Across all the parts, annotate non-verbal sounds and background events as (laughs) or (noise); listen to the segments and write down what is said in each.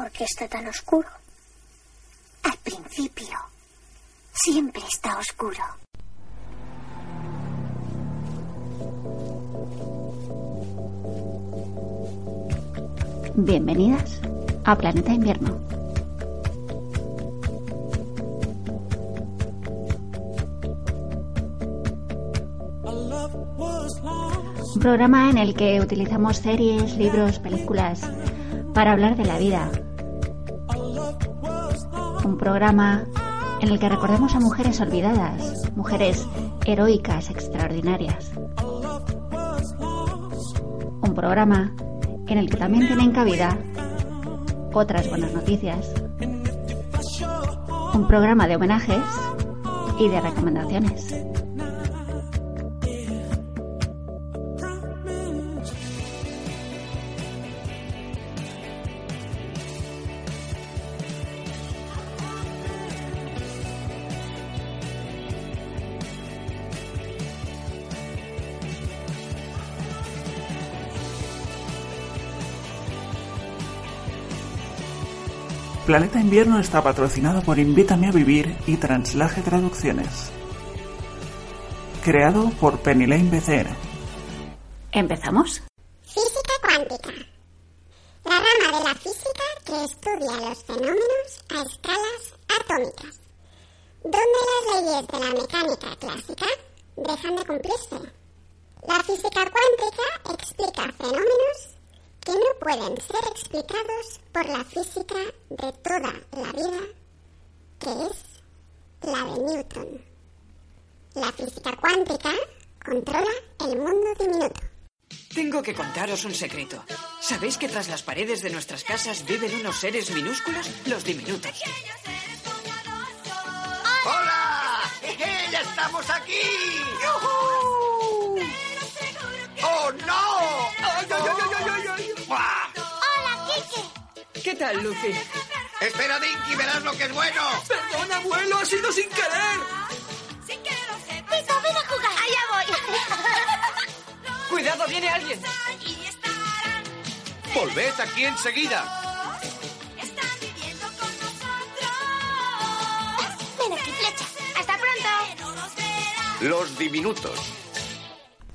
¿Por qué está tan oscuro? Al principio, siempre está oscuro. Bienvenidas a Planeta Invierno. Un programa en el que utilizamos series, libros, películas para hablar de la vida. Un programa en el que recordemos a mujeres olvidadas, mujeres heroicas, extraordinarias. Un programa en el que también tienen cabida otras buenas noticias. Un programa de homenajes y de recomendaciones. Planeta Invierno está patrocinado por Invítame a Vivir y Translaje Traducciones. Creado por Penny Lane BCR. ¿Empezamos? Física cuántica. La rama de la física que estudia los fenómenos a escalas atómicas, donde las leyes de la mecánica clásica dejan de cumplirse. La física cuántica explica fenómenos que no pueden ser explicados por la física de toda la vida, que es la de Newton. La física cuántica controla el mundo diminuto. Tengo que contaros un secreto. ¿Sabéis que tras las paredes de nuestras casas viven unos seres minúsculos? Los diminutos. ¡Hola! ¡Ya estamos aquí! ¡Yujú! ¿Qué tal, Luffy? Espera, Dinky, verás lo que es bueno. Perdón, abuelo, ha sido sin querer. Tito, ven a jugar. Allá voy. (laughs) Cuidado, viene alguien. Volved aquí enseguida. ven aquí, flecha. Hasta pronto. Los diminutos.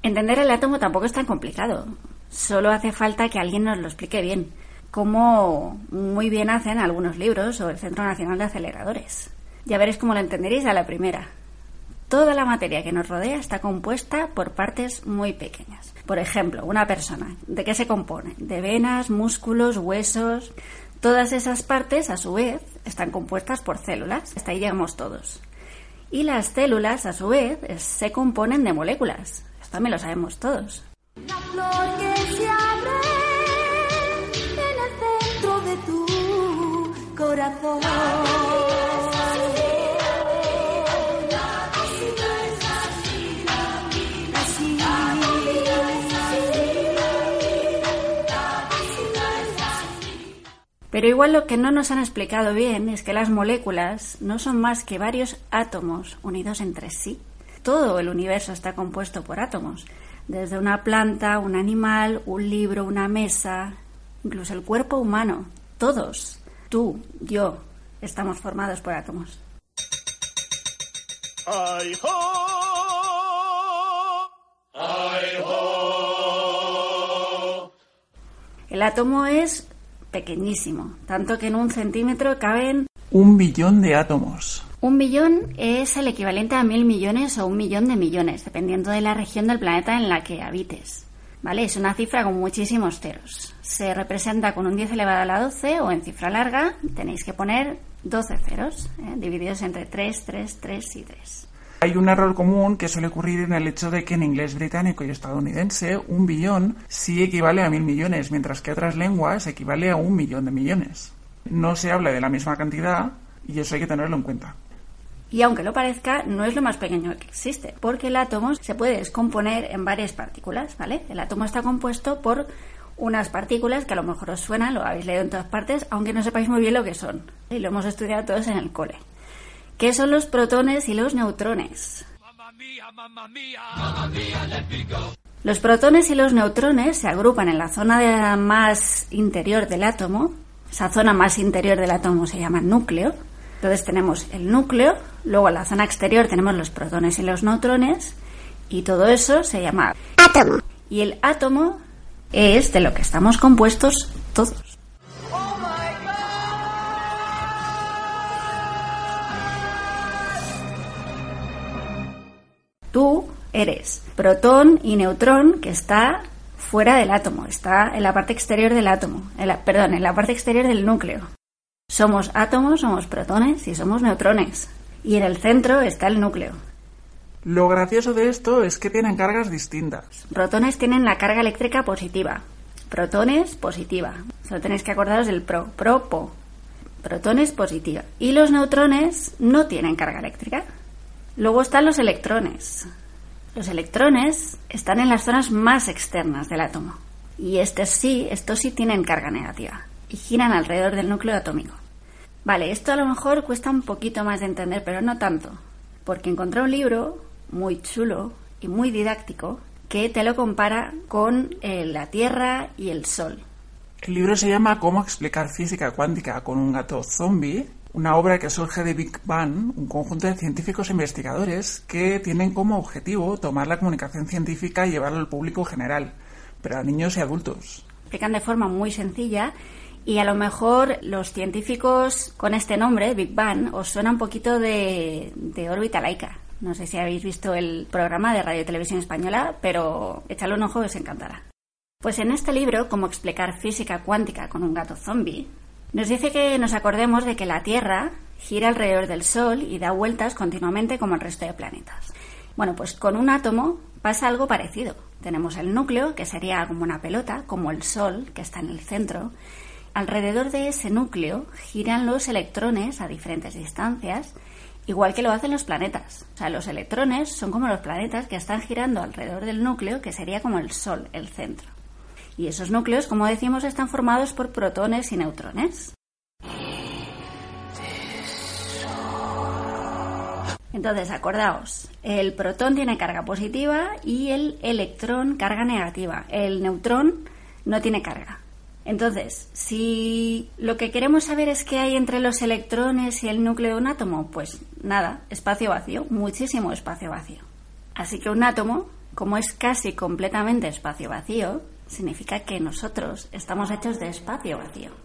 Entender el átomo tampoco es tan complicado. Solo hace falta que alguien nos lo explique bien, como muy bien hacen algunos libros o el Centro Nacional de Aceleradores. Ya veréis cómo lo entenderéis a la primera. Toda la materia que nos rodea está compuesta por partes muy pequeñas. Por ejemplo, una persona, ¿de qué se compone? De venas, músculos, huesos. Todas esas partes, a su vez, están compuestas por células. Hasta ahí llegamos todos. Y las células, a su vez, se componen de moléculas. Esto también lo sabemos todos. La flor que se abre Pero igual lo que no nos han explicado bien es que las moléculas no son más que varios átomos unidos entre sí. Todo el universo está compuesto por átomos, desde una planta, un animal, un libro, una mesa, incluso el cuerpo humano. Todos, tú, yo, estamos formados por átomos. ¡Ay, ho! ¡Ay, ho! El átomo es pequeñísimo, tanto que en un centímetro caben Un billón de átomos. Un billón es el equivalente a mil millones o un millón de millones, dependiendo de la región del planeta en la que habites. ¿Vale? Es una cifra con muchísimos ceros. Se representa con un 10 elevado a la 12 o en cifra larga tenéis que poner 12 ceros, ¿eh? divididos entre 3, 3, 3 y 3. Hay un error común que suele ocurrir en el hecho de que en inglés británico y estadounidense un billón sí equivale a mil millones, mientras que otras lenguas equivale a un millón de millones. No se habla de la misma cantidad y eso hay que tenerlo en cuenta. Y aunque lo parezca, no es lo más pequeño que existe, porque el átomo se puede descomponer en varias partículas, ¿vale? El átomo está compuesto por unas partículas que a lo mejor os suenan, lo habéis leído en todas partes, aunque no sepáis muy bien lo que son. Y lo hemos estudiado todos en el cole. ¿Qué son los protones y los neutrones? Los protones y los neutrones se agrupan en la zona de- más interior del átomo, esa zona más interior del átomo se llama núcleo. Entonces tenemos el núcleo, luego en la zona exterior tenemos los protones y los neutrones, y todo eso se llama Átomo. y el átomo es de lo que estamos compuestos todos. Tú eres protón y neutrón que está fuera del átomo, está en la parte exterior del átomo, perdón, en la parte exterior del núcleo. Somos átomos, somos protones y somos neutrones. Y en el centro está el núcleo. Lo gracioso de esto es que tienen cargas distintas. Protones tienen la carga eléctrica positiva. Protones positiva. Solo tenéis que acordaros del pro, pro, po. Protones positiva. Y los neutrones no tienen carga eléctrica. Luego están los electrones. Los electrones están en las zonas más externas del átomo. Y estos sí, estos sí tienen carga negativa. Y giran alrededor del núcleo atómico. Vale, esto a lo mejor cuesta un poquito más de entender, pero no tanto. Porque encontré un libro muy chulo y muy didáctico que te lo compara con eh, la Tierra y el Sol. El libro se llama Cómo explicar física cuántica con un gato zombie, una obra que surge de Big Bang, un conjunto de científicos e investigadores que tienen como objetivo tomar la comunicación científica y llevarla al público general, pero a niños y adultos. explican de forma muy sencilla y a lo mejor los científicos con este nombre, Big Bang, os suena un poquito de, de órbita laica. No sé si habéis visto el programa de Radio y Televisión Española, pero échale un ojo que os encantará. Pues en este libro, Cómo explicar física cuántica con un gato zombie, nos dice que nos acordemos de que la Tierra gira alrededor del Sol y da vueltas continuamente como el resto de planetas. Bueno, pues con un átomo pasa algo parecido. Tenemos el núcleo, que sería como una pelota, como el Sol, que está en el centro. Alrededor de ese núcleo giran los electrones a diferentes distancias, igual que lo hacen los planetas. O sea, los electrones son como los planetas que están girando alrededor del núcleo, que sería como el Sol, el centro. Y esos núcleos, como decimos, están formados por protones y neutrones. Entonces, acordaos, el protón tiene carga positiva y el electrón carga negativa. El neutrón no tiene carga. Entonces, si lo que queremos saber es qué hay entre los electrones y el núcleo de un átomo, pues nada, espacio vacío, muchísimo espacio vacío. Así que un átomo, como es casi completamente espacio vacío, significa que nosotros estamos hechos de espacio vacío.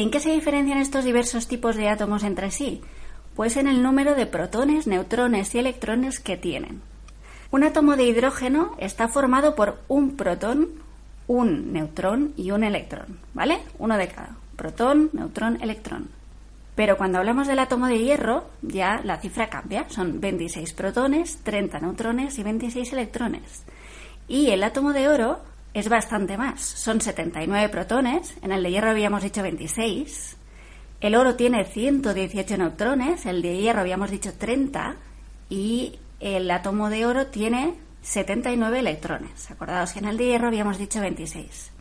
¿En qué se diferencian estos diversos tipos de átomos entre sí? Pues en el número de protones, neutrones y electrones que tienen. Un átomo de hidrógeno está formado por un protón, un neutrón y un electrón, ¿vale? Uno de cada. Protón, neutrón, electrón. Pero cuando hablamos del átomo de hierro, ya la cifra cambia. Son 26 protones, 30 neutrones y 26 electrones. Y el átomo de oro es bastante más. Son 79 protones, en el de hierro habíamos dicho 26. El oro tiene 118 neutrones, el de hierro habíamos dicho 30 y el átomo de oro tiene 79 electrones. Acordaos que en el de hierro habíamos dicho 26.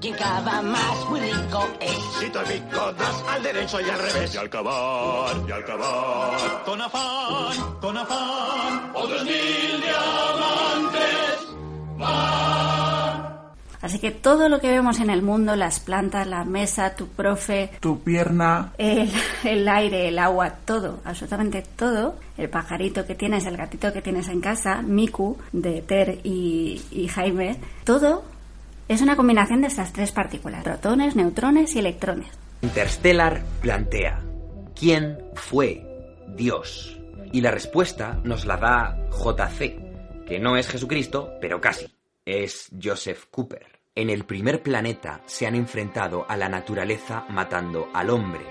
Quien cava más muy rico es. Si te pico, das al derecho y al revés. Y al cavar, y al cavar, con afán, con afán, otros mil diamantes van. Así que todo lo que vemos en el mundo, las plantas, la mesa, tu profe, Tu pierna, el, el aire, el agua, todo, absolutamente todo, el pajarito que tienes, el gatito que tienes en casa, Miku, de Ter y, y Jaime, todo es una combinación de estas tres partículas, protones, neutrones y electrones. Interstellar plantea, ¿quién fue Dios? Y la respuesta nos la da JC, que no es Jesucristo, pero casi. Es Joseph Cooper. En el primer planeta se han enfrentado a la naturaleza matando al hombre.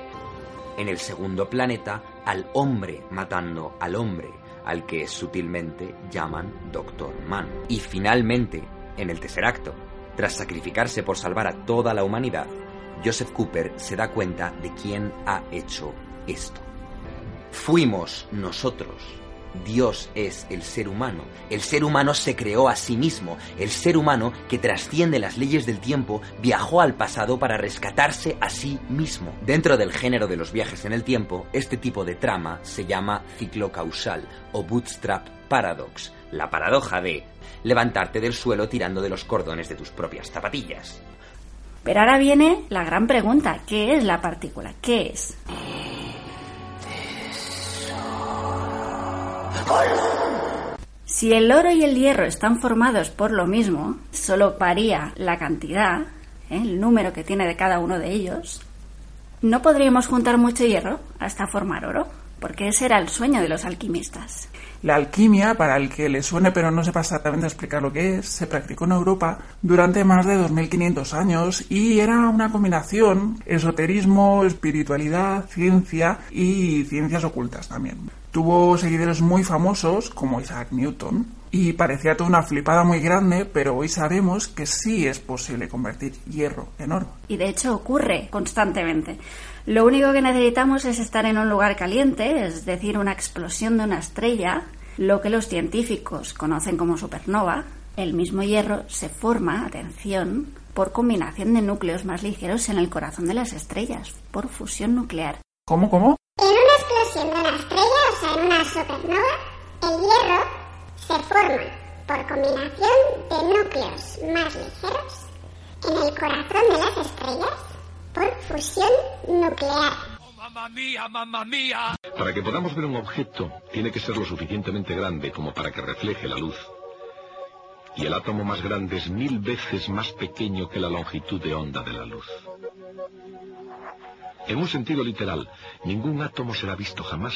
En el segundo planeta, al hombre matando al hombre, al que sutilmente llaman Doctor Man. Y finalmente, en el tercer acto, tras sacrificarse por salvar a toda la humanidad, Joseph Cooper se da cuenta de quién ha hecho esto. Fuimos nosotros. Dios es el ser humano. El ser humano se creó a sí mismo. El ser humano que trasciende las leyes del tiempo viajó al pasado para rescatarse a sí mismo. Dentro del género de los viajes en el tiempo, este tipo de trama se llama ciclo causal o bootstrap paradox, la paradoja de levantarte del suelo tirando de los cordones de tus propias zapatillas. Pero ahora viene la gran pregunta, ¿qué es la partícula? ¿Qué es? Si el oro y el hierro están formados por lo mismo, solo varía la cantidad, ¿eh? el número que tiene de cada uno de ellos, no podríamos juntar mucho hierro hasta formar oro, porque ese era el sueño de los alquimistas. La alquimia, para el que le suene pero no sepa exactamente explicar lo que es, se practicó en Europa durante más de 2500 años y era una combinación esoterismo, espiritualidad, ciencia y ciencias ocultas también. Tuvo seguidores muy famosos como Isaac Newton y parecía toda una flipada muy grande, pero hoy sabemos que sí es posible convertir hierro en oro. Y de hecho ocurre constantemente. Lo único que necesitamos es estar en un lugar caliente, es decir, una explosión de una estrella, lo que los científicos conocen como supernova. El mismo hierro se forma, atención, por combinación de núcleos más ligeros en el corazón de las estrellas, por fusión nuclear. ¿Cómo, cómo? En una explosión de una estrella, o sea, en una supernova, el hierro se forma por combinación de núcleos más ligeros en el corazón de las estrellas por fusión nuclear. ¡Mamma mía, mamma mía! Para que podamos ver un objeto, tiene que ser lo suficientemente grande como para que refleje la luz. Y el átomo más grande es mil veces más pequeño que la longitud de onda de la luz. En un sentido literal, ningún átomo será visto jamás.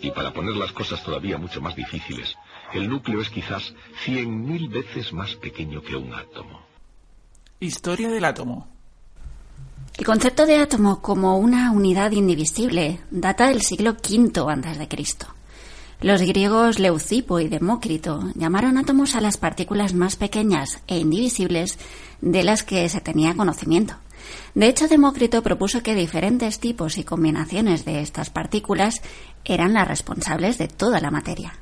Y para poner las cosas todavía mucho más difíciles, el núcleo es quizás cien mil veces más pequeño que un átomo. Historia del átomo. El concepto de átomo como una unidad indivisible data del siglo V a.C. Los griegos Leucipo y Demócrito llamaron átomos a las partículas más pequeñas e indivisibles de las que se tenía conocimiento. De hecho, Demócrito propuso que diferentes tipos y combinaciones de estas partículas eran las responsables de toda la materia.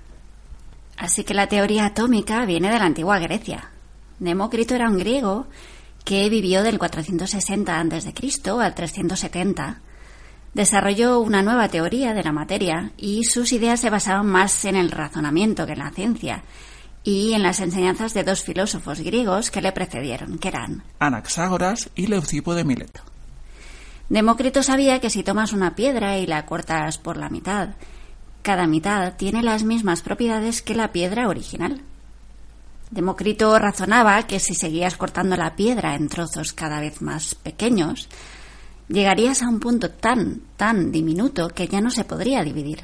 Así que la teoría atómica viene de la antigua Grecia. Demócrito era un griego que vivió del 460 a.C. al 370. Desarrolló una nueva teoría de la materia y sus ideas se basaban más en el razonamiento que en la ciencia y en las enseñanzas de dos filósofos griegos que le precedieron, que eran Anaxágoras y Leucipo de Mileto. Demócrito sabía que si tomas una piedra y la cortas por la mitad, cada mitad tiene las mismas propiedades que la piedra original. Demócrito razonaba que si seguías cortando la piedra en trozos cada vez más pequeños, llegarías a un punto tan, tan diminuto que ya no se podría dividir.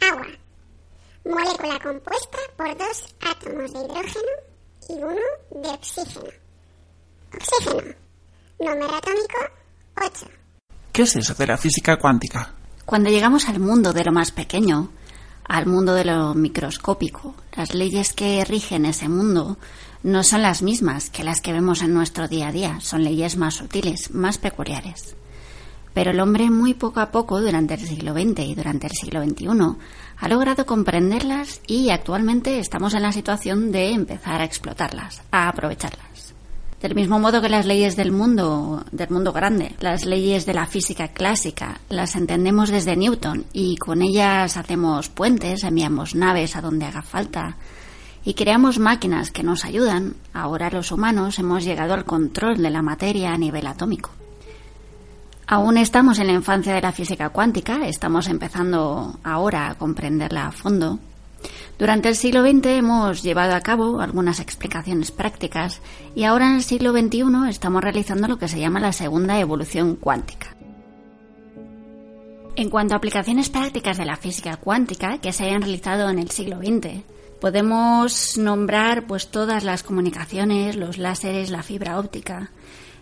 Agua. Molécula compuesta por dos átomos de hidrógeno y uno de oxígeno. Oxígeno. Número atómico 8. ¿Qué es eso de la física cuántica? Cuando llegamos al mundo de lo más pequeño, al mundo de lo microscópico, las leyes que rigen ese mundo no son las mismas que las que vemos en nuestro día a día, son leyes más sutiles, más peculiares. Pero el hombre muy poco a poco durante el siglo XX y durante el siglo XXI ha logrado comprenderlas y actualmente estamos en la situación de empezar a explotarlas, a aprovecharlas. Del mismo modo que las leyes del mundo, del mundo grande, las leyes de la física clásica, las entendemos desde Newton y con ellas hacemos puentes, enviamos naves a donde haga falta y creamos máquinas que nos ayudan, ahora los humanos hemos llegado al control de la materia a nivel atómico. Aún estamos en la infancia de la física cuántica, estamos empezando ahora a comprenderla a fondo. Durante el siglo XX hemos llevado a cabo algunas explicaciones prácticas y ahora en el siglo XXI estamos realizando lo que se llama la segunda evolución cuántica. En cuanto a aplicaciones prácticas de la física cuántica que se hayan realizado en el siglo XX, podemos nombrar pues todas las comunicaciones, los láseres, la fibra óptica,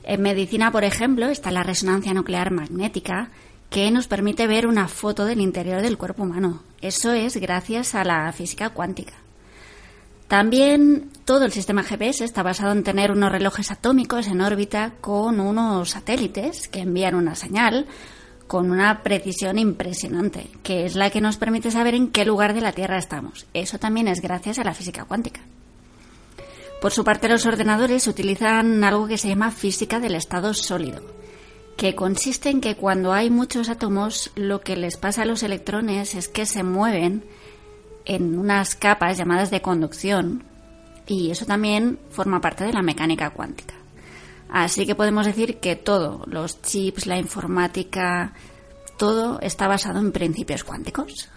en medicina, por ejemplo, está la resonancia nuclear magnética, que nos permite ver una foto del interior del cuerpo humano. Eso es gracias a la física cuántica. También todo el sistema GPS está basado en tener unos relojes atómicos en órbita con unos satélites que envían una señal con una precisión impresionante, que es la que nos permite saber en qué lugar de la Tierra estamos. Eso también es gracias a la física cuántica. Por su parte, los ordenadores utilizan algo que se llama física del estado sólido, que consiste en que cuando hay muchos átomos, lo que les pasa a los electrones es que se mueven en unas capas llamadas de conducción, y eso también forma parte de la mecánica cuántica. Así que podemos decir que todo, los chips, la informática, todo está basado en principios cuánticos.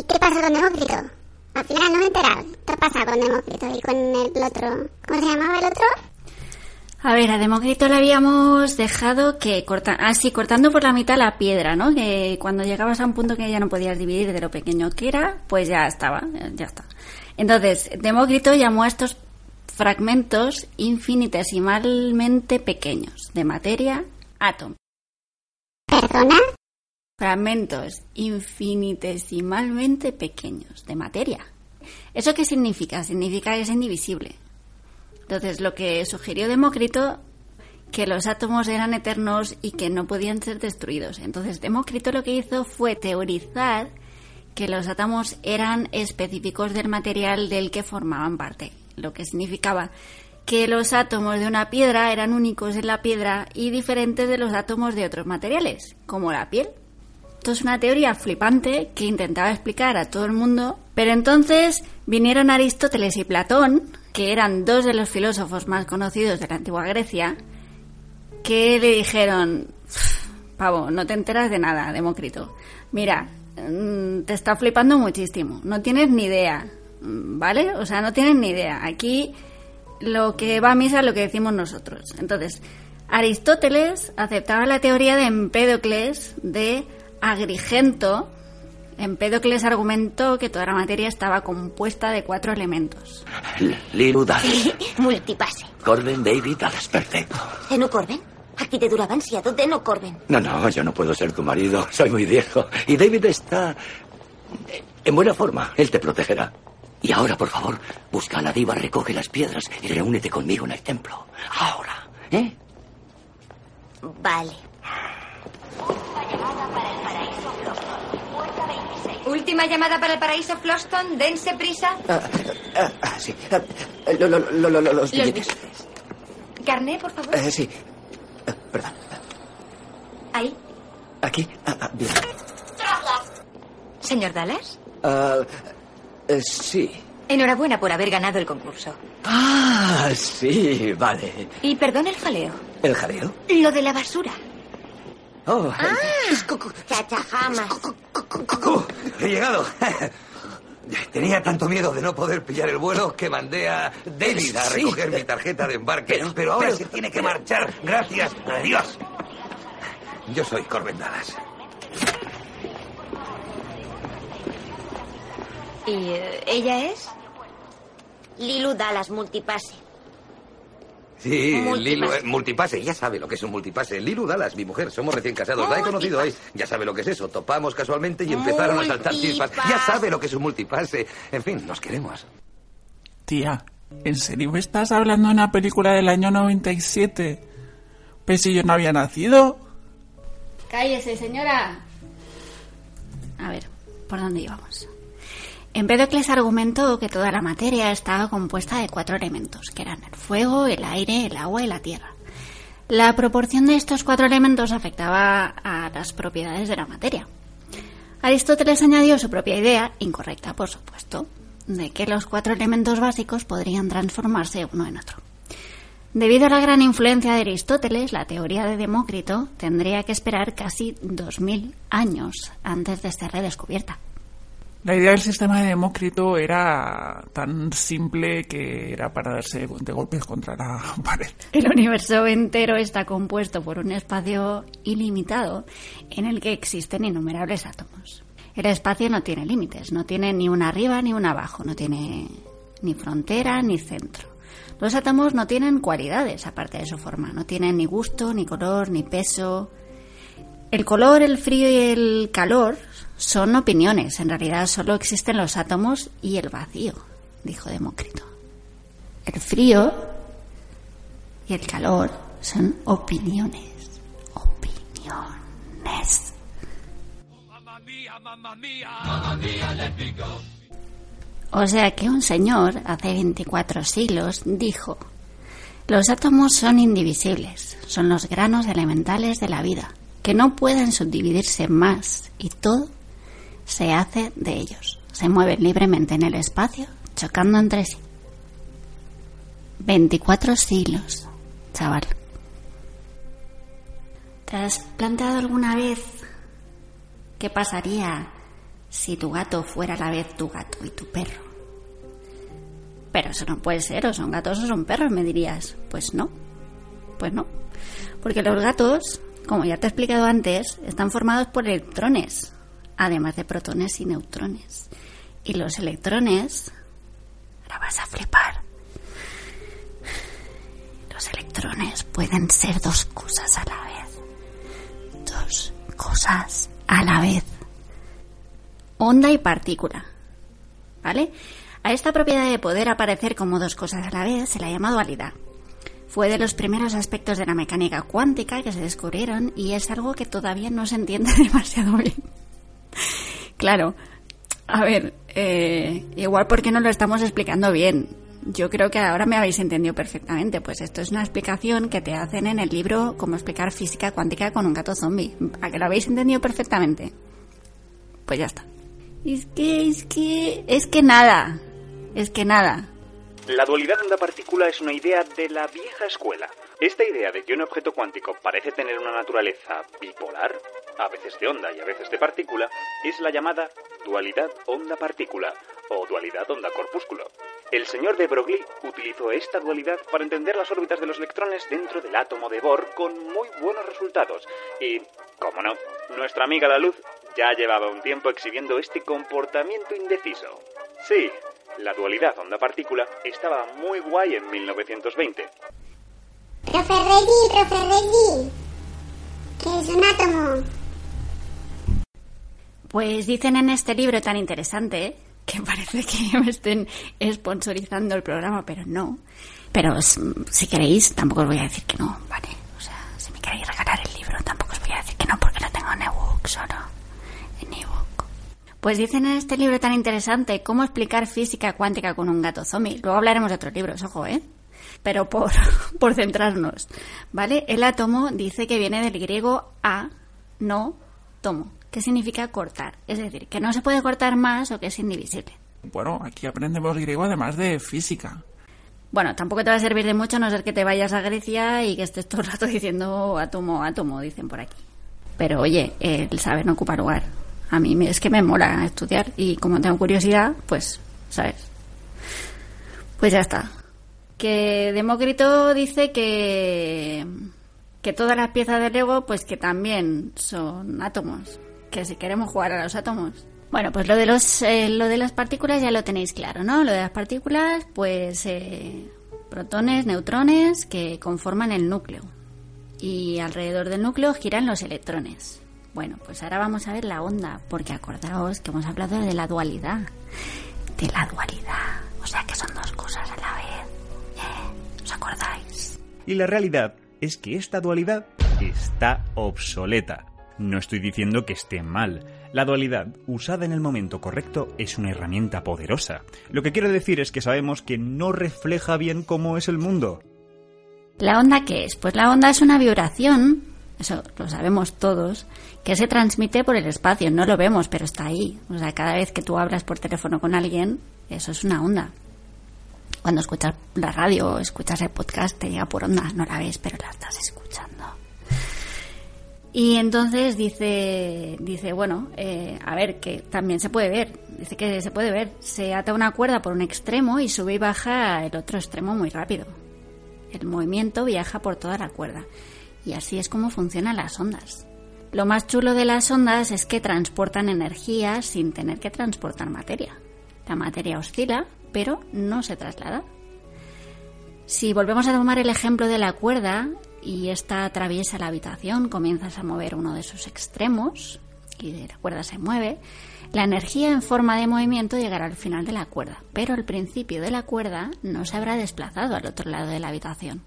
¿Y qué pasa con Demócrito? Al final no me he enterado. ¿Qué pasa con Demócrito y con el otro? ¿Cómo se llamaba el otro? A ver, a Demócrito le habíamos dejado que corta, así cortando por la mitad la piedra, ¿no? Que cuando llegabas a un punto que ya no podías dividir de lo pequeño que era, pues ya estaba, ya está. Entonces, Demócrito llamó a estos fragmentos infinitesimalmente pequeños de materia átomos. ¿Perdona? Fragmentos infinitesimalmente pequeños de materia. ¿Eso qué significa? Significa que es indivisible. Entonces, lo que sugirió Demócrito que los átomos eran eternos y que no podían ser destruidos. Entonces, Demócrito lo que hizo fue teorizar que los átomos eran específicos del material del que formaban parte, lo que significaba que los átomos de una piedra eran únicos en la piedra y diferentes de los átomos de otros materiales, como la piel. Esto es una teoría flipante que intentaba explicar a todo el mundo, pero entonces vinieron Aristóteles y Platón, que eran dos de los filósofos más conocidos de la antigua Grecia, que le dijeron, pavo, no te enteras de nada, Demócrito. Mira, mm, te está flipando muchísimo, no tienes ni idea, mm, ¿vale? O sea, no tienes ni idea. Aquí lo que va a misa es lo que decimos nosotros. Entonces, Aristóteles aceptaba la teoría de Empédocles de Agrigento. Empédocles argumentó que toda la materia estaba compuesta de cuatro elementos. Lilu Dallas. Multipase. Corbin, David, Dallas. Perfecto. Zeno Corben? Aquí te dura ansiado Deno Corben. No, no, yo no puedo ser tu marido. Soy muy viejo. Y David está en buena forma. Él te protegerá. Y ahora, por favor, busca a la diva, recoge las piedras y reúnete conmigo en el templo. Ahora, ¿eh? Vale. Última llamada para el paraíso Floston. Dense prisa. Ah, ah, ah, sí. Ah, lo- lo- lo- lo- lo- los billetes. Carné, por favor. Eh, sí. Perdón. Ahí. Aquí. Bien. Señor Dallas, eh, sí. enhorabuena por haber ganado el concurso. Ah, sí, vale. Y perdón el jaleo. ¿El jaleo? Lo de la basura. Oh, Ah, chachajamas. He llegado. (laughs) Tenía tanto miedo de no poder pillar el vuelo que mandé a David a Sí. recoger mi tarjeta de embarque. Pero, ahora pero- se tiene que marchar. Gracias. Adiós. Yo soy Corbin Dallas. ¿Y eh, ella es? Lilu Dallas, multipase. Sí. Lilu, eh, multipase, ya sabe lo que es un multipase. Lilu Dallas, mi mujer, somos recién casados, la he conocido hoy. Ya sabe lo que es eso, topamos casualmente y empezaron a saltar chispas. Ya sabe lo que es un multipase. En fin, nos queremos. Tía, ¿en serio me estás hablando de una película del año 97? Pues si yo no había nacido. Cállese, señora. A ver, ¿por dónde íbamos? Empédocles argumentó que toda la materia estaba compuesta de cuatro elementos, que eran el fuego, el aire, el agua y la tierra. La proporción de estos cuatro elementos afectaba a las propiedades de la materia. Aristóteles añadió su propia idea, incorrecta por supuesto, de que los cuatro elementos básicos podrían transformarse uno en otro. Debido a la gran influencia de Aristóteles, la teoría de Demócrito tendría que esperar casi 2000 años antes de ser redescubierta. La idea del sistema de Demócrito era tan simple que era para darse de golpes contra la (laughs) pared. El universo entero está compuesto por un espacio ilimitado en el que existen innumerables átomos. El espacio no tiene límites, no tiene ni un arriba ni un abajo, no tiene ni frontera ni centro. Los átomos no tienen cualidades aparte de su forma, no tienen ni gusto, ni color, ni peso. El color, el frío y el calor son opiniones, en realidad solo existen los átomos y el vacío, dijo Demócrito. El frío y el calor son opiniones. Opiniones. O sea que un señor hace 24 siglos dijo, los átomos son indivisibles, son los granos elementales de la vida, que no pueden subdividirse más y todo se hace de ellos. Se mueven libremente en el espacio, chocando entre sí. 24 siglos, chaval. ¿Te has planteado alguna vez qué pasaría si tu gato fuera a la vez tu gato y tu perro. Pero eso no puede ser, o son gatos o son perros, me dirías. Pues no, pues no. Porque los gatos, como ya te he explicado antes, están formados por electrones, además de protones y neutrones. Y los electrones, ahora vas a flipar, los electrones pueden ser dos cosas a la vez. Dos cosas a la vez. Onda y partícula. ¿Vale? A esta propiedad de poder aparecer como dos cosas a la vez se la llama dualidad. Fue de los primeros aspectos de la mecánica cuántica que se descubrieron y es algo que todavía no se entiende (laughs) demasiado bien. Claro, a ver, eh, igual porque no lo estamos explicando bien. Yo creo que ahora me habéis entendido perfectamente. Pues esto es una explicación que te hacen en el libro Cómo explicar física cuántica con un gato zombie. ¿A que lo habéis entendido perfectamente? Pues ya está. Es que, es que, es que nada. Es que nada. La dualidad onda-partícula es una idea de la vieja escuela. Esta idea de que un objeto cuántico parece tener una naturaleza bipolar, a veces de onda y a veces de partícula, es la llamada dualidad onda-partícula o dualidad onda-corpúsculo. El señor de Broglie utilizó esta dualidad para entender las órbitas de los electrones dentro del átomo de Bohr con muy buenos resultados. Y, como no, nuestra amiga la luz ya llevaba un tiempo exhibiendo este comportamiento indeciso. Sí, la dualidad onda-partícula estaba muy guay en 1920. Profe Reggie, profe Reggie. ¿Qué es un átomo? Pues dicen en este libro tan interesante, que (laughs) parece que me estén sponsorizando el programa, pero no. Pero si queréis, tampoco os voy a decir que no, ¿vale? O sea, si me queréis regalar el libro, tampoco os voy a decir que no, porque lo tengo en ebook solo. En ebook. Pues dicen en este libro tan interesante cómo explicar física cuántica con un gato zombie. Luego hablaremos de otros libros, ojo, ¿eh? Pero por, (laughs) por centrarnos, ¿vale? El átomo dice que viene del griego a, no, tomo, que significa cortar. Es decir, que no se puede cortar más o que es indivisible. Bueno, aquí aprendemos griego además de física. Bueno, tampoco te va a servir de mucho a no ser que te vayas a Grecia y que estés todo el rato (laughs) diciendo átomo, átomo, dicen por aquí. Pero oye, el saber no ocupa lugar. A mí es que me mola estudiar y como tengo curiosidad, pues, ¿sabes? Pues ya está. Que Demócrito dice que, que todas las piezas del Lego, pues que también son átomos. Que si queremos jugar a los átomos. Bueno, pues lo de los eh, lo de las partículas ya lo tenéis claro, ¿no? Lo de las partículas, pues eh, protones, neutrones que conforman el núcleo. Y alrededor del núcleo giran los electrones. Bueno, pues ahora vamos a ver la onda, porque acordaos que hemos hablado de la dualidad. De la dualidad. O sea que son dos cosas a la vez. ¿Eh? ¿Os acordáis? Y la realidad es que esta dualidad está obsoleta. No estoy diciendo que esté mal. La dualidad, usada en el momento correcto, es una herramienta poderosa. Lo que quiero decir es que sabemos que no refleja bien cómo es el mundo. ¿La onda qué es? Pues la onda es una vibración, eso lo sabemos todos, que se transmite por el espacio. No lo vemos, pero está ahí. O sea, cada vez que tú hablas por teléfono con alguien, eso es una onda. Cuando escuchas la radio o escuchas el podcast, te llega por onda. No la ves, pero la estás escuchando. Y entonces dice, dice bueno, eh, a ver, que también se puede ver. Dice que se puede ver. Se ata una cuerda por un extremo y sube y baja el otro extremo muy rápido. El movimiento viaja por toda la cuerda. Y así es como funcionan las ondas. Lo más chulo de las ondas es que transportan energía sin tener que transportar materia. La materia oscila, pero no se traslada. Si volvemos a tomar el ejemplo de la cuerda y esta atraviesa la habitación, comienzas a mover uno de sus extremos y la cuerda se mueve, la energía en forma de movimiento llegará al final de la cuerda, pero el principio de la cuerda no se habrá desplazado al otro lado de la habitación.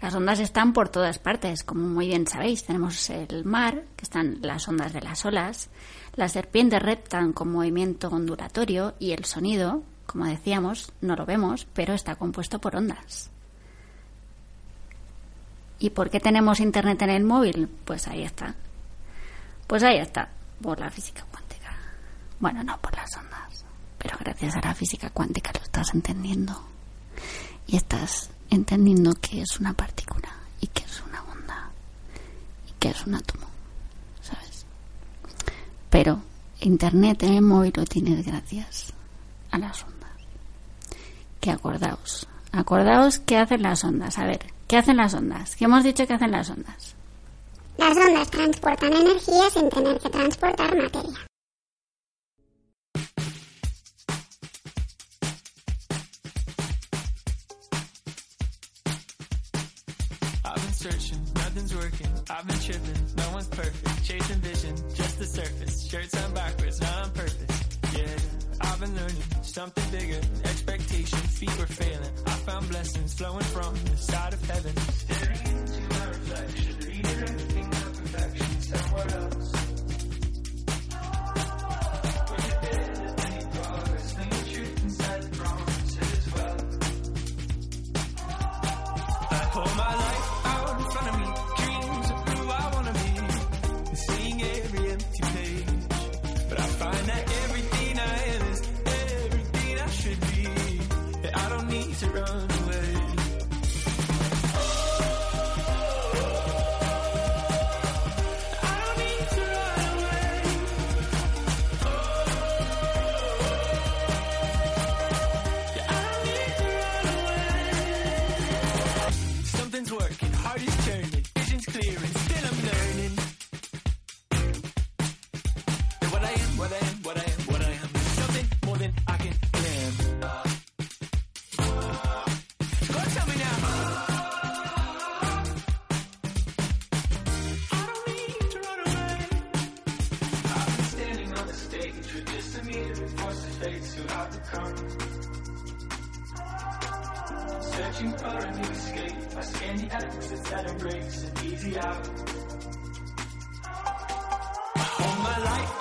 Las ondas están por todas partes, como muy bien sabéis. Tenemos el mar, que están las ondas de las olas, las serpientes reptan con movimiento ondulatorio y el sonido, como decíamos, no lo vemos, pero está compuesto por ondas. ¿Y por qué tenemos internet en el móvil? Pues ahí está. Pues ahí está, por la física cuántica. Bueno, no por las ondas, pero gracias a la física cuántica lo estás entendiendo. Y estás entendiendo qué es una partícula y qué es una onda y qué es un átomo, ¿sabes? Pero Internet en el móvil lo tienes gracias a las ondas. Que acordaos, acordaos qué hacen las ondas. A ver, ¿qué hacen las ondas? ¿Qué hemos dicho que hacen las ondas? Las ondas transportan energía sin tener que transportar materia. I've been searching, nothing's working. I've been tripping, no one's perfect. Chasing vision, just the surface. Shirts on backwards, not on purpose. Yeah, I've been learning something bigger. Expectations, feet were failing. I found blessings flowing from the side of heaven. Staring into my reflection, redirecting my perfection somewhere else. mathematics, it's breaks easy out. All my life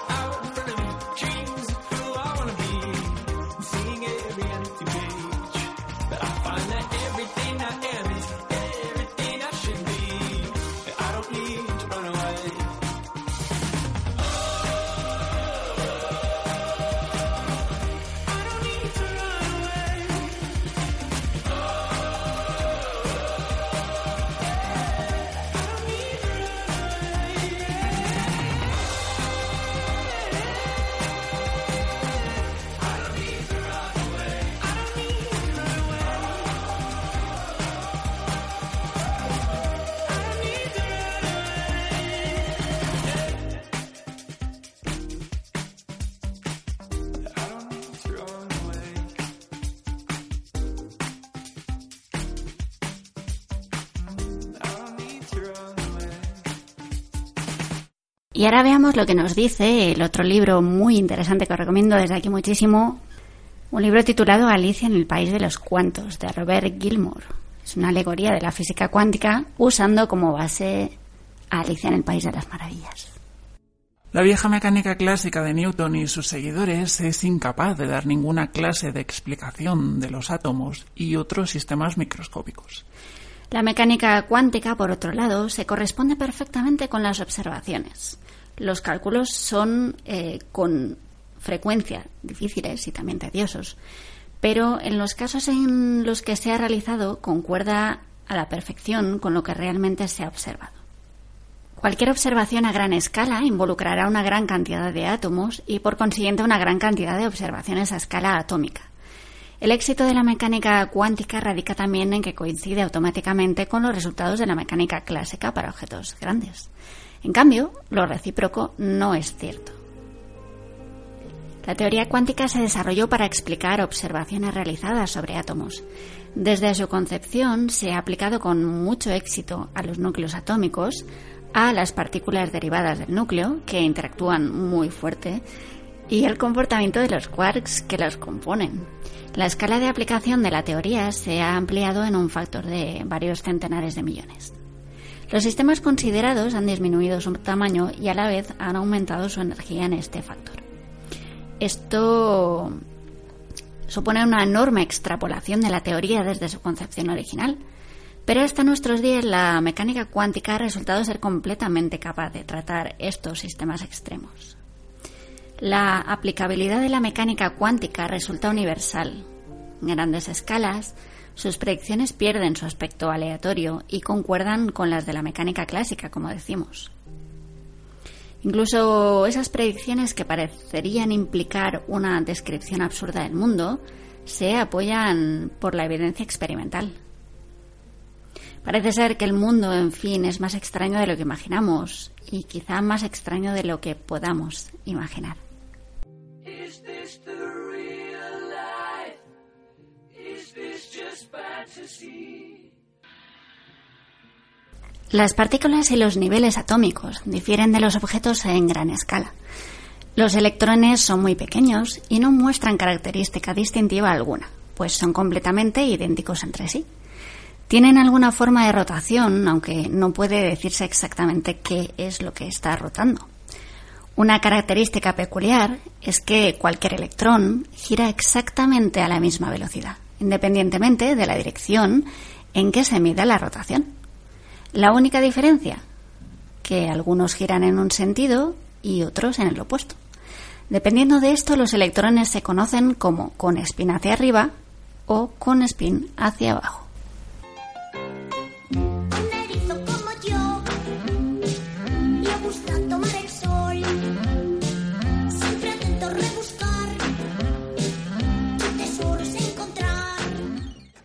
ahora veamos lo que nos dice el otro libro muy interesante que os recomiendo desde aquí muchísimo. Un libro titulado Alicia en el País de los Cuantos, de Robert Gilmore. Es una alegoría de la física cuántica usando como base a Alicia en el País de las Maravillas. La vieja mecánica clásica de Newton y sus seguidores es incapaz de dar ninguna clase de explicación de los átomos y otros sistemas microscópicos. La mecánica cuántica, por otro lado, se corresponde perfectamente con las observaciones. Los cálculos son eh, con frecuencia difíciles y también tediosos, pero en los casos en los que se ha realizado concuerda a la perfección con lo que realmente se ha observado. Cualquier observación a gran escala involucrará una gran cantidad de átomos y por consiguiente una gran cantidad de observaciones a escala atómica. El éxito de la mecánica cuántica radica también en que coincide automáticamente con los resultados de la mecánica clásica para objetos grandes. En cambio, lo recíproco no es cierto. La teoría cuántica se desarrolló para explicar observaciones realizadas sobre átomos. Desde su concepción se ha aplicado con mucho éxito a los núcleos atómicos, a las partículas derivadas del núcleo, que interactúan muy fuerte, y el comportamiento de los quarks que los componen. La escala de aplicación de la teoría se ha ampliado en un factor de varios centenares de millones. Los sistemas considerados han disminuido su tamaño y a la vez han aumentado su energía en este factor. Esto supone una enorme extrapolación de la teoría desde su concepción original, pero hasta nuestros días la mecánica cuántica ha resultado ser completamente capaz de tratar estos sistemas extremos. La aplicabilidad de la mecánica cuántica resulta universal. En grandes escalas, sus predicciones pierden su aspecto aleatorio y concuerdan con las de la mecánica clásica, como decimos. Incluso esas predicciones que parecerían implicar una descripción absurda del mundo se apoyan por la evidencia experimental. Parece ser que el mundo, en fin, es más extraño de lo que imaginamos y quizá más extraño de lo que podamos imaginar. Las partículas y los niveles atómicos difieren de los objetos en gran escala. Los electrones son muy pequeños y no muestran característica distintiva alguna, pues son completamente idénticos entre sí. Tienen alguna forma de rotación, aunque no puede decirse exactamente qué es lo que está rotando. Una característica peculiar es que cualquier electrón gira exactamente a la misma velocidad, independientemente de la dirección en que se mida la rotación. La única diferencia, que algunos giran en un sentido y otros en el opuesto. Dependiendo de esto, los electrones se conocen como con spin hacia arriba o con spin hacia abajo.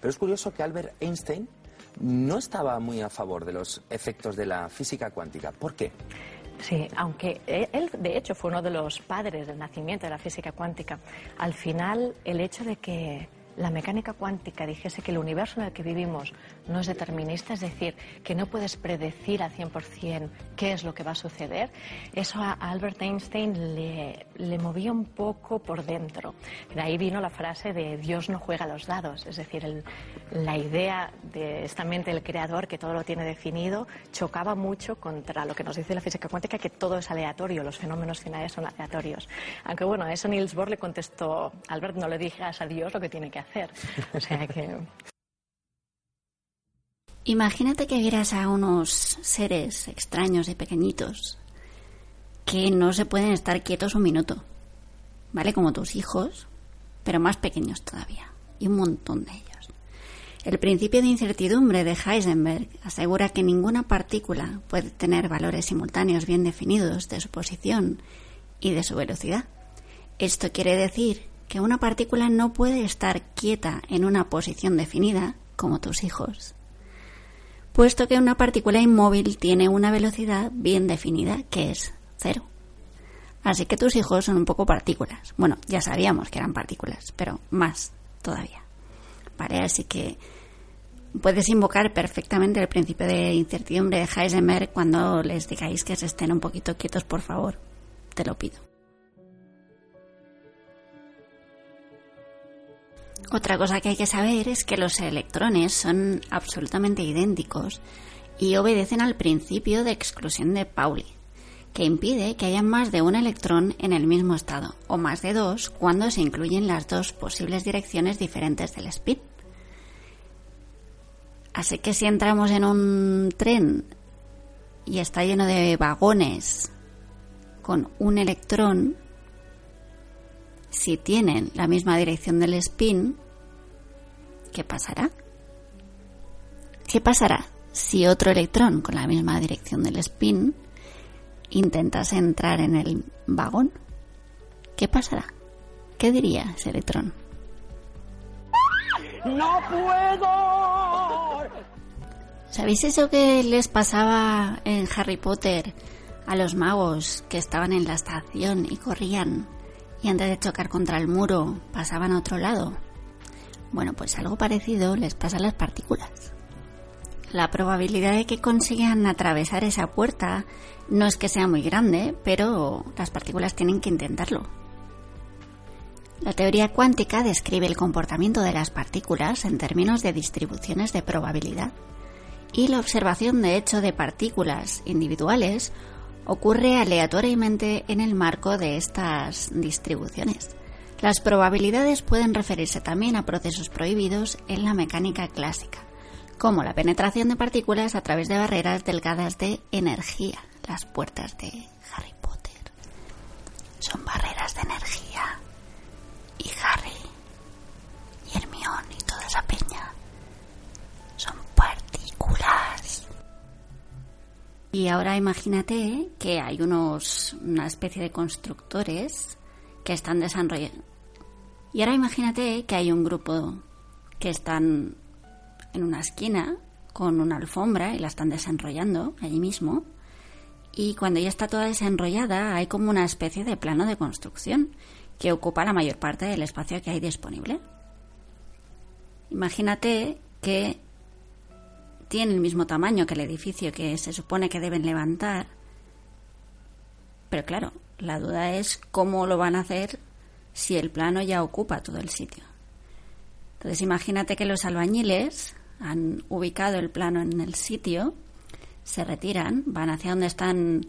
Pero es curioso que Albert Einstein no estaba muy a favor de los efectos de la física cuántica. ¿Por qué? Sí, aunque e- él de hecho fue uno de los padres del nacimiento de la física cuántica, al final el hecho de que la mecánica cuántica dijese que el universo en el que vivimos no es determinista, es decir, que no puedes predecir al 100% qué es lo que va a suceder, eso a Albert Einstein le, le movía un poco por dentro. De ahí vino la frase de Dios no juega los dados, es decir, la idea de esta mente del creador que todo lo tiene definido chocaba mucho contra lo que nos dice la física cuántica, que todo es aleatorio, los fenómenos finales son aleatorios. Aunque bueno, a eso Niels Bohr le contestó, Albert, no le digas a Dios lo que tiene que hacer. O sea que Imagínate que vieras a unos seres extraños y pequeñitos que no se pueden estar quietos un minuto, ¿vale? Como tus hijos, pero más pequeños todavía, y un montón de ellos. El principio de incertidumbre de Heisenberg asegura que ninguna partícula puede tener valores simultáneos bien definidos de su posición y de su velocidad. Esto quiere decir que una partícula no puede estar quieta en una posición definida, como tus hijos, puesto que una partícula inmóvil tiene una velocidad bien definida, que es cero. Así que tus hijos son un poco partículas. Bueno, ya sabíamos que eran partículas, pero más todavía. ¿Vale? Así que puedes invocar perfectamente el principio de incertidumbre de Heisenberg cuando les digáis que se estén un poquito quietos, por favor. Te lo pido. Otra cosa que hay que saber es que los electrones son absolutamente idénticos y obedecen al principio de exclusión de Pauli, que impide que haya más de un electrón en el mismo estado, o más de dos cuando se incluyen las dos posibles direcciones diferentes del spin. Así que si entramos en un tren y está lleno de vagones con un electrón, si tienen la misma dirección del spin, ¿qué pasará? ¿Qué pasará si otro electrón con la misma dirección del spin intentase entrar en el vagón? ¿Qué pasará? ¿Qué diría ese electrón? ¡No puedo! ¿Sabéis eso que les pasaba en Harry Potter a los magos que estaban en la estación y corrían y antes de chocar contra el muro pasaban a otro lado? Bueno, pues algo parecido les pasa a las partículas. La probabilidad de que consigan atravesar esa puerta no es que sea muy grande, pero las partículas tienen que intentarlo. La teoría cuántica describe el comportamiento de las partículas en términos de distribuciones de probabilidad. Y la observación de hecho de partículas individuales ocurre aleatoriamente en el marco de estas distribuciones. Las probabilidades pueden referirse también a procesos prohibidos en la mecánica clásica, como la penetración de partículas a través de barreras delgadas de energía, las puertas de Harry Potter. Son barreras de energía. Y Harry y Hermione y toda esa peña son partículas. Y ahora imagínate que hay unos, una especie de constructores que están desarrollando. Y ahora imagínate que hay un grupo que están en una esquina con una alfombra y la están desenrollando allí mismo. Y cuando ya está toda desenrollada hay como una especie de plano de construcción que ocupa la mayor parte del espacio que hay disponible. Imagínate que tiene el mismo tamaño que el edificio que se supone que deben levantar. Pero claro, la duda es cómo lo van a hacer si el plano ya ocupa todo el sitio. Entonces imagínate que los albañiles han ubicado el plano en el sitio, se retiran, van hacia donde están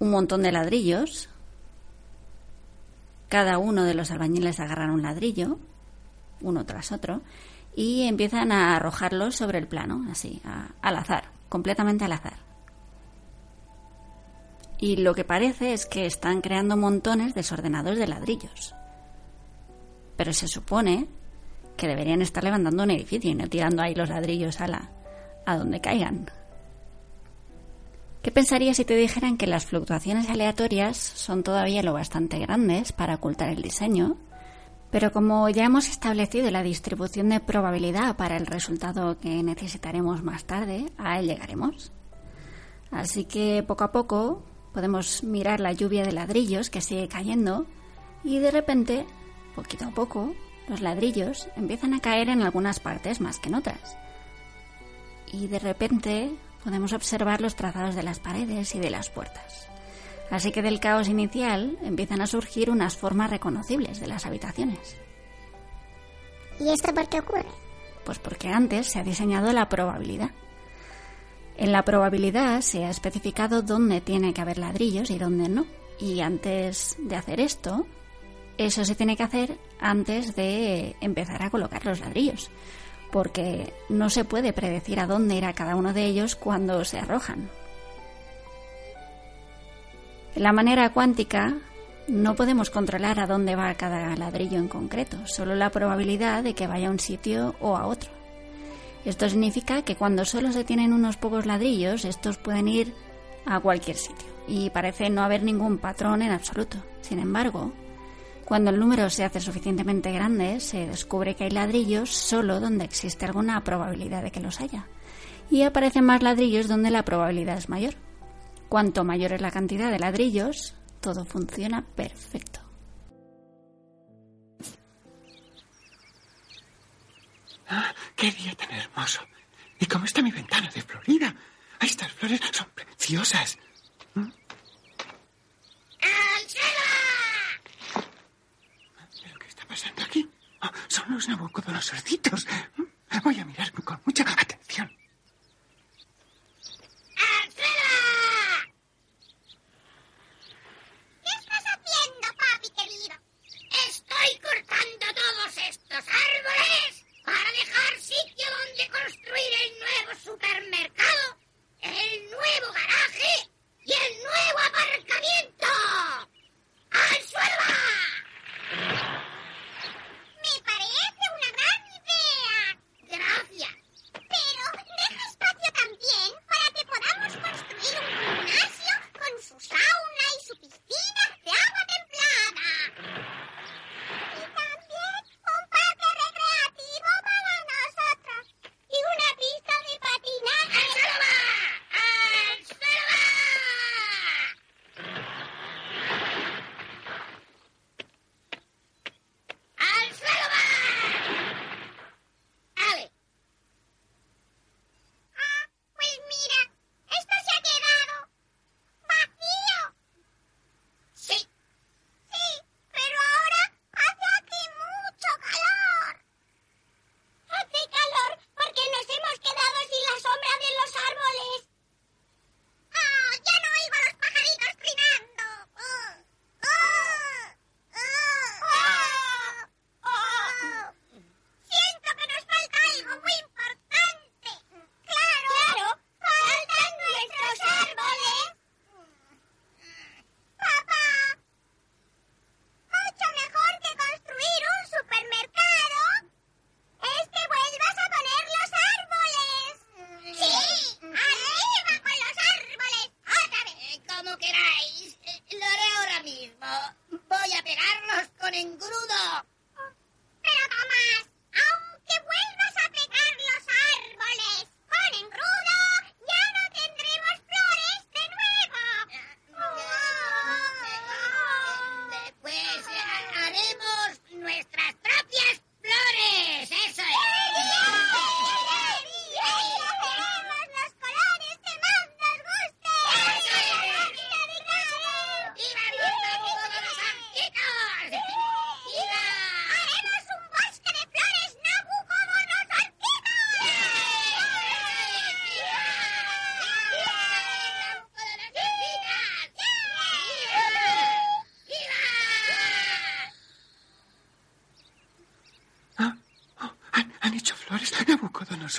un montón de ladrillos. Cada uno de los albañiles agarran un ladrillo, uno tras otro, y empiezan a arrojarlos sobre el plano, así, al azar, completamente al azar. Y lo que parece es que están creando montones desordenados de ladrillos. Pero se supone que deberían estar levantando un edificio y no tirando ahí los ladrillos a la a donde caigan. ¿Qué pensarías si te dijeran que las fluctuaciones aleatorias son todavía lo bastante grandes para ocultar el diseño? Pero como ya hemos establecido la distribución de probabilidad para el resultado que necesitaremos más tarde, a él llegaremos. Así que poco a poco podemos mirar la lluvia de ladrillos que sigue cayendo y de repente, poquito a poco, los ladrillos empiezan a caer en algunas partes más que en otras. Y de repente podemos observar los trazados de las paredes y de las puertas. Así que del caos inicial empiezan a surgir unas formas reconocibles de las habitaciones. ¿Y esto por qué ocurre? Pues porque antes se ha diseñado la probabilidad. En la probabilidad se ha especificado dónde tiene que haber ladrillos y dónde no. Y antes de hacer esto, eso se tiene que hacer antes de empezar a colocar los ladrillos, porque no se puede predecir a dónde irá cada uno de ellos cuando se arrojan. En la manera cuántica no podemos controlar a dónde va cada ladrillo en concreto, solo la probabilidad de que vaya a un sitio o a otro. Esto significa que cuando solo se tienen unos pocos ladrillos, estos pueden ir a cualquier sitio y parece no haber ningún patrón en absoluto. Sin embargo, cuando el número se hace suficientemente grande, se descubre que hay ladrillos solo donde existe alguna probabilidad de que los haya. Y aparecen más ladrillos donde la probabilidad es mayor. Cuanto mayor es la cantidad de ladrillos, todo funciona perfecto. Ah, ¡Qué día tan hermoso! ¿Y cómo está mi ventana de Florida? Ah, Estas flores son preciosas. ¿Mm? ¿Pero qué está pasando aquí? Ah, son los nabucodonosorcitos. ¿Mm? Voy a mirar con mucha atención. ¿Qué estás haciendo, papi querido? Estoy cortando todos estos árboles para dejar construir el nuevo supermercado, el nuevo garaje y el nuevo aparcamiento.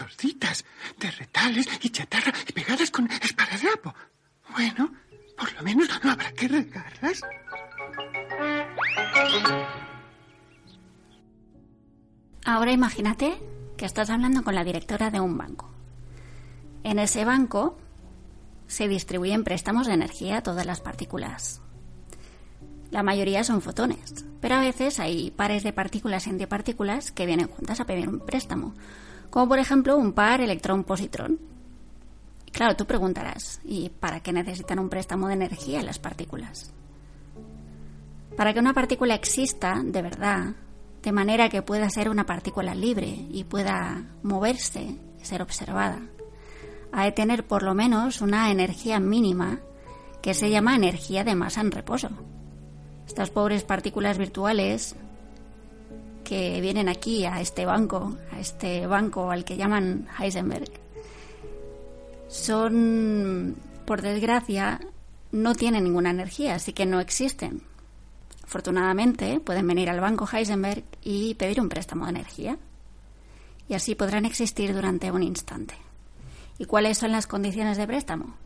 Nabucodonosorditas, de retales y chatarra pegadas con esparadrapo. Bueno, por lo menos no habrá que regarlas. Ahora imagínate que estás hablando con la directora de un banco. En ese banco se distribuyen préstamos de energía a todas las partículas. La mayoría son fotones, pero a veces hay pares de partículas y antipartículas que vienen juntas a pedir un préstamo, como por ejemplo un par electrón-positrón. Claro, tú preguntarás, ¿y para qué necesitan un préstamo de energía las partículas? Para que una partícula exista de verdad, de manera que pueda ser una partícula libre y pueda moverse y ser observada, ha de tener por lo menos una energía mínima que se llama energía de masa en reposo. Estas pobres partículas virtuales que vienen aquí a este banco, a este banco al que llaman Heisenberg, son, por desgracia, no tienen ninguna energía, así que no existen. Afortunadamente, pueden venir al banco Heisenberg y pedir un préstamo de energía. Y así podrán existir durante un instante. ¿Y cuáles son las condiciones de préstamo?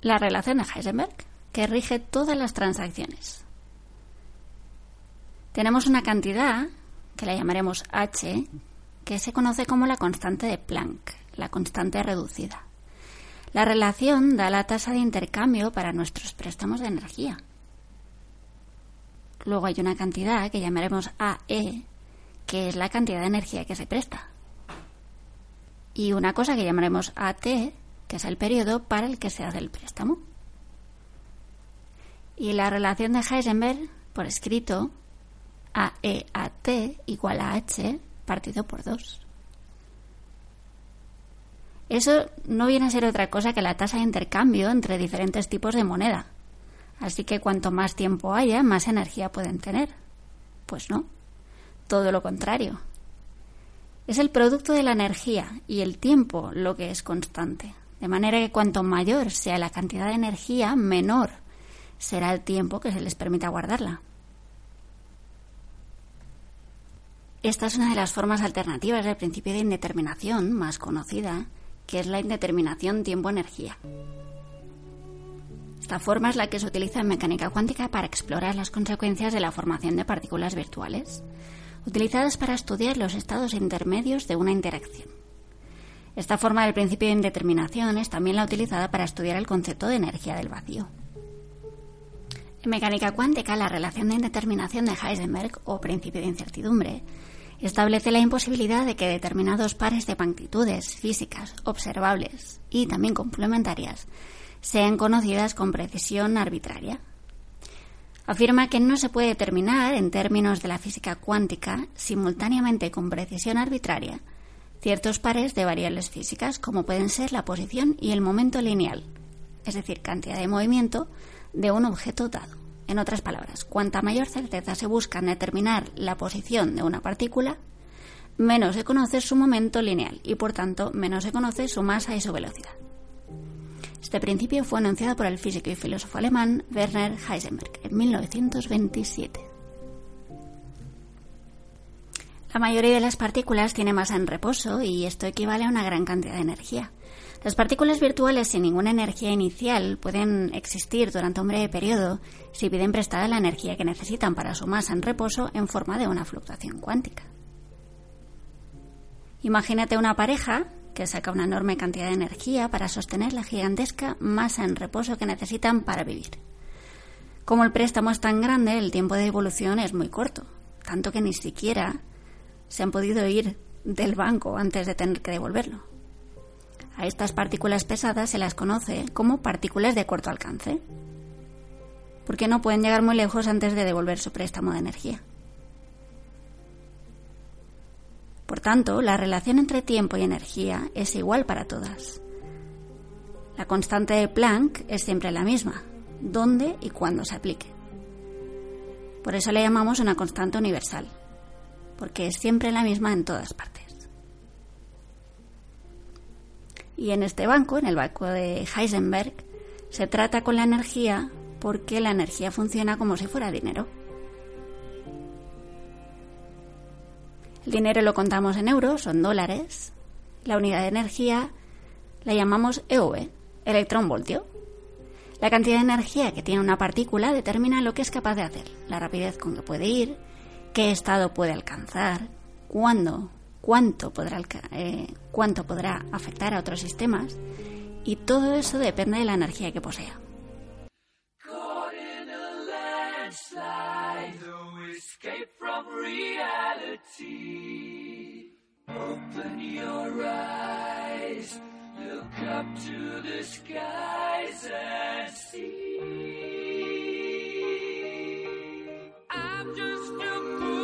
La relación de Heisenberg, que rige todas las transacciones. Tenemos una cantidad, que la llamaremos h, que se conoce como la constante de Planck, la constante reducida. La relación da la tasa de intercambio para nuestros préstamos de energía. Luego hay una cantidad que llamaremos AE, que es la cantidad de energía que se presta. Y una cosa que llamaremos AT, que es el periodo para el que se hace el préstamo. Y la relación de Heisenberg, por escrito, AEAT igual a H partido por 2. Eso no viene a ser otra cosa que la tasa de intercambio entre diferentes tipos de moneda. Así que cuanto más tiempo haya, más energía pueden tener. Pues no, todo lo contrario. Es el producto de la energía y el tiempo lo que es constante. De manera que cuanto mayor sea la cantidad de energía, menor será el tiempo que se les permita guardarla. Esta es una de las formas alternativas del principio de indeterminación más conocida, que es la indeterminación tiempo-energía. Esta forma es la que se utiliza en mecánica cuántica para explorar las consecuencias de la formación de partículas virtuales, utilizadas para estudiar los estados intermedios de una interacción. Esta forma del principio de indeterminación es también la utilizada para estudiar el concepto de energía del vacío. En mecánica cuántica, la relación de indeterminación de Heisenberg, o principio de incertidumbre, establece la imposibilidad de que determinados pares de magnitudes físicas observables y también complementarias sean conocidas con precisión arbitraria. Afirma que no se puede determinar, en términos de la física cuántica, simultáneamente con precisión arbitraria, ciertos pares de variables físicas como pueden ser la posición y el momento lineal, es decir, cantidad de movimiento de un objeto dado. En otras palabras, cuanta mayor certeza se busca en determinar la posición de una partícula, menos se conoce su momento lineal y por tanto menos se conoce su masa y su velocidad. Este principio fue anunciado por el físico y filósofo alemán Werner Heisenberg en 1927. La mayoría de las partículas tiene masa en reposo y esto equivale a una gran cantidad de energía. Las partículas virtuales sin ninguna energía inicial pueden existir durante un breve periodo si piden prestada la energía que necesitan para su masa en reposo en forma de una fluctuación cuántica. Imagínate una pareja que saca una enorme cantidad de energía para sostener la gigantesca masa en reposo que necesitan para vivir. Como el préstamo es tan grande, el tiempo de devolución es muy corto, tanto que ni siquiera se han podido ir del banco antes de tener que devolverlo. A estas partículas pesadas se las conoce como partículas de corto alcance, porque no pueden llegar muy lejos antes de devolver su préstamo de energía. Por tanto, la relación entre tiempo y energía es igual para todas. La constante de Planck es siempre la misma, dónde y cuándo se aplique. Por eso le llamamos una constante universal, porque es siempre la misma en todas partes. Y en este banco, en el banco de Heisenberg, se trata con la energía porque la energía funciona como si fuera dinero. El dinero lo contamos en euros, son dólares. La unidad de energía la llamamos EV, electrón-voltio. La cantidad de energía que tiene una partícula determina lo que es capaz de hacer, la rapidez con que puede ir, qué estado puede alcanzar, cuándo, cuánto podrá, eh, cuánto podrá afectar a otros sistemas, y todo eso depende de la energía que posea. Caught in a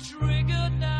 trigger, now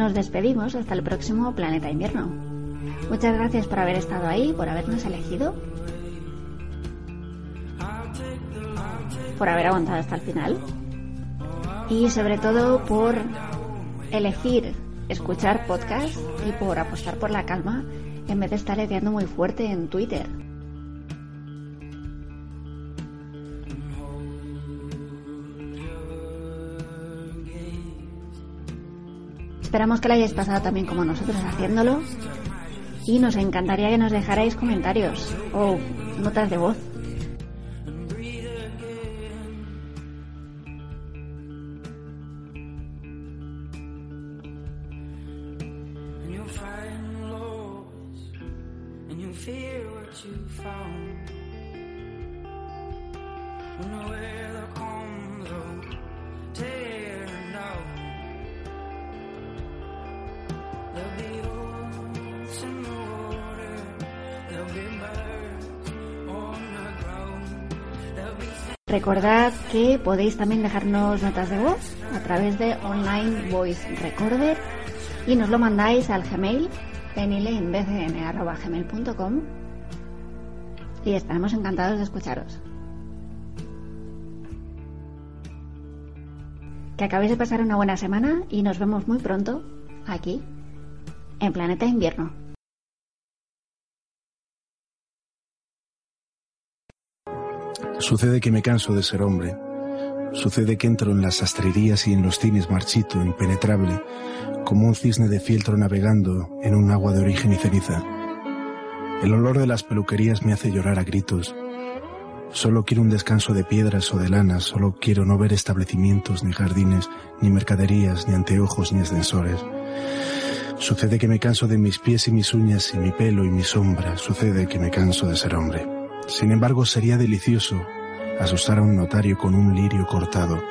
Nos despedimos hasta el próximo Planeta Invierno. Muchas gracias por haber estado ahí, por habernos elegido, por haber aguantado hasta el final y sobre todo por elegir escuchar podcast y por apostar por la calma en vez de estar leteando muy fuerte en Twitter. Esperamos que lo hayáis pasado también como nosotros haciéndolo y nos encantaría que nos dejarais comentarios o notas de voz. Recordad que podéis también dejarnos notas de voz a través de Online Voice Recorder y nos lo mandáis al Gmail penileinbcn.gmail.com y estaremos encantados de escucharos. Que acabéis de pasar una buena semana y nos vemos muy pronto aquí en Planeta Invierno. Sucede que me canso de ser hombre. Sucede que entro en las sastrerías y en los cines marchito, impenetrable, como un cisne de fieltro navegando en un agua de origen y ceniza. El olor de las peluquerías me hace llorar a gritos. Solo quiero un descanso de piedras o de lanas, solo quiero no ver establecimientos, ni jardines, ni mercaderías, ni anteojos, ni ascensores. Sucede que me canso de mis pies y mis uñas y mi pelo y mi sombra. Sucede que me canso de ser hombre. Sin embargo, sería delicioso asustar a un notario con un lirio cortado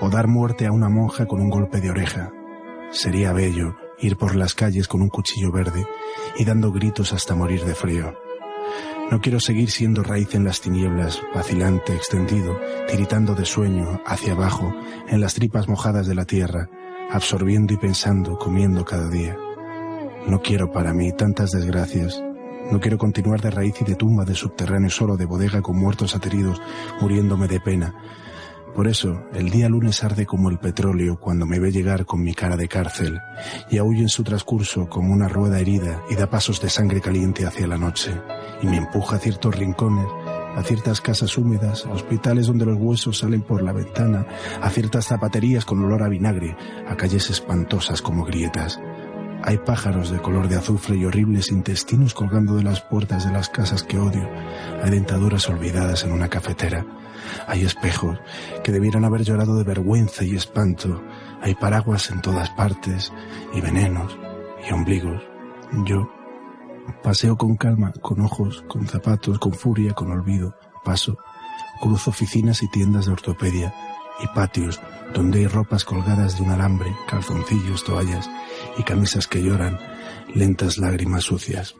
o dar muerte a una monja con un golpe de oreja. Sería bello ir por las calles con un cuchillo verde y dando gritos hasta morir de frío. No quiero seguir siendo raíz en las tinieblas, vacilante, extendido, tiritando de sueño, hacia abajo, en las tripas mojadas de la tierra, absorbiendo y pensando, comiendo cada día. No quiero para mí tantas desgracias. No quiero continuar de raíz y de tumba, de subterráneo solo, de bodega con muertos ateridos, muriéndome de pena. Por eso, el día lunes arde como el petróleo cuando me ve llegar con mi cara de cárcel y aúlla en su transcurso como una rueda herida y da pasos de sangre caliente hacia la noche y me empuja a ciertos rincones, a ciertas casas húmedas, a hospitales donde los huesos salen por la ventana, a ciertas zapaterías con olor a vinagre, a calles espantosas como grietas. Hay pájaros de color de azufre y horribles intestinos colgando de las puertas de las casas que odio. Hay dentaduras olvidadas en una cafetera. Hay espejos que debieran haber llorado de vergüenza y espanto. Hay paraguas en todas partes y venenos y ombligos. Yo paseo con calma, con ojos, con zapatos, con furia, con olvido. Paso, cruzo oficinas y tiendas de ortopedia y patios donde hay ropas colgadas de un alambre, calzoncillos, toallas y camisas que lloran, lentas lágrimas sucias.